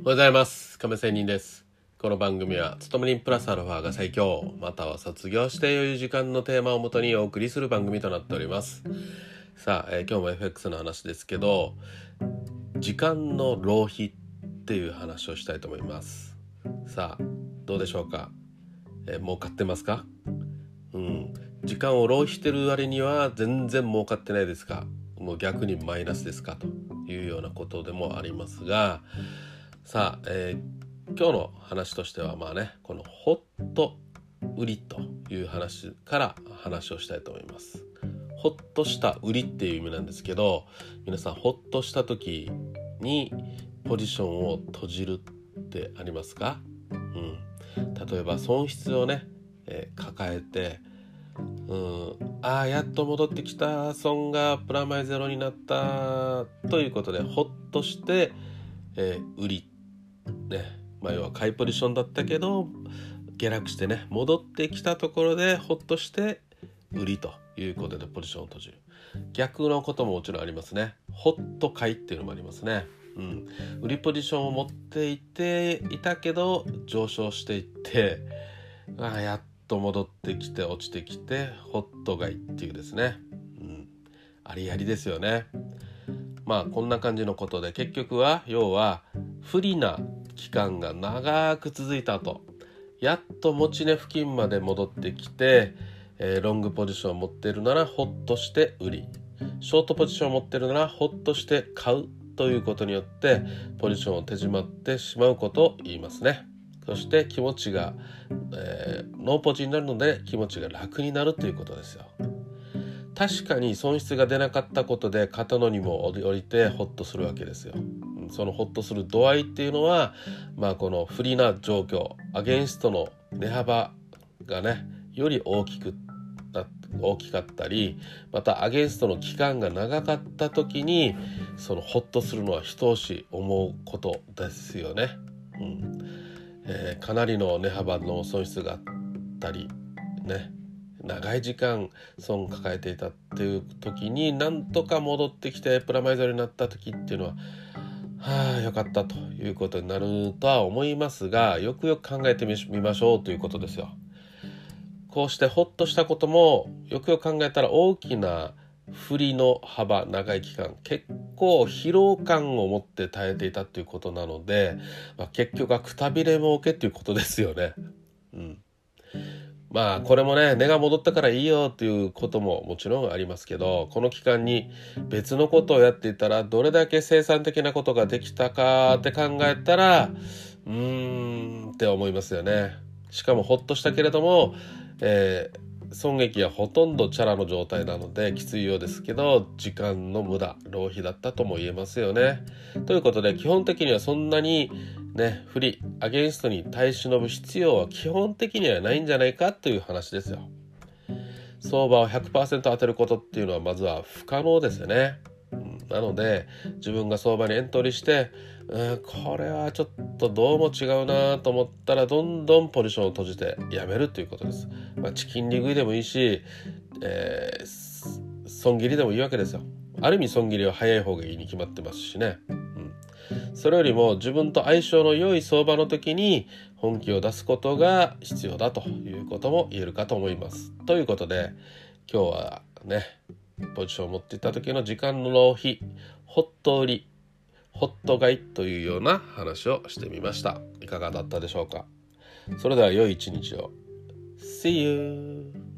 おはようございます。亀仙人です。この番組は勤め人プラスアルファが最強または卒業して余裕時間のテーマをもとにお送りする番組となっております。さあ、えー、今日も FX の話ですけど時間の浪費っていう話をしたいと思います。さあどうでしょうか、えー、儲かってますか？うん。時間を浪費してる割には全然儲かってないですか？もう逆にマイナスですか？というようなことでもありますがさあ、えー、今日の話としてはまあねこのホット売りという話から話をしたいと思います。ほっとした売りっていう意味なんですけど皆さんほっとした時にポジションを閉じるってありますか、うん、例えば損失をね、えー、抱えてうんああやっと戻ってきた損がプラマイゼロになったということでほっとして、えー、売りね。まあ要は買いポジションだったけど下落してね戻ってきたところでほっとして売りということでポジションを閉じる。逆のことももちろんありますね。ホット買いっていうのもありますね。うん、売りポジションを持っていていたけど上昇していってあやっと戻ってきて落ちてきてホット買いっていうですね、うん、ありありですよね。まあこんな感じのことで結局は要は不利な期間が長く続いた後やっと持ち値付近まで戻ってきて、えー、ロングポジションを持ってるならホッとして売りショートポジションを持ってるならホッとして買うということによってポジションを手締まってしまうことを言いますね。そして気持ちが、えー、ノーポジになるので気持ちが楽になるということですよ。確かに損失が出なかったことで肩の荷も降りてホッとするわけですよ。そのホッとする度合いっていうのはまあこの不利な状況アゲンストの値幅がねより大きく大きかったりまたアゲンストの期間が長かった時にそのホッとするのは一押し思うことですよね。うんえー、かなりの値幅の損失があったりね長い時間損を抱えていたっていう時になんとか戻ってきてプラマイゼロになった時っていうのははあよかったということになるとは思いますがよくよく考えてみましょうということですよ。こうしてホッとしたこともよくよく考えたら大きな振りの幅長い期間結構疲労感を持って耐えていたということなので、まあ、結局はくたびれ儲けっていうことですよね。うん、まあこれもね根が戻ったからいいよっていうことももちろんありますけどこの期間に別のことをやっていたらどれだけ生産的なことができたかって考えたらうーんって思いますよね。しかもほっとしたけれどもえー、損益はほとんどチャラの状態なのできついようですけど時間の無駄浪費だったとも言えますよね。ということで基本的にはそんなにね不利アゲンストに耐え忍ぶ必要は基本的にはないんじゃないかという話ですよ。相場を100%当てることっていうのはまずは不可能ですよね。なので自分が相場にエントリーしてうんこれはちょっとどうも違うなと思ったらどんどんポジションを閉じてやめるということです。まあ、チキン利食いでもいいし、えー、損切りでもいいわけですよ。ある意味損切りは早い方がいいに決まってますしね。うん、それよりも自分と相性の良い相場の時に本気を出すことが必要だということも言えるかと思います。ということで今日はねポジションを持っていた時の時間の浪費ホット売りホット買いというような話をしてみました。いかがだったでしょうか？それでは良い一日を。See you!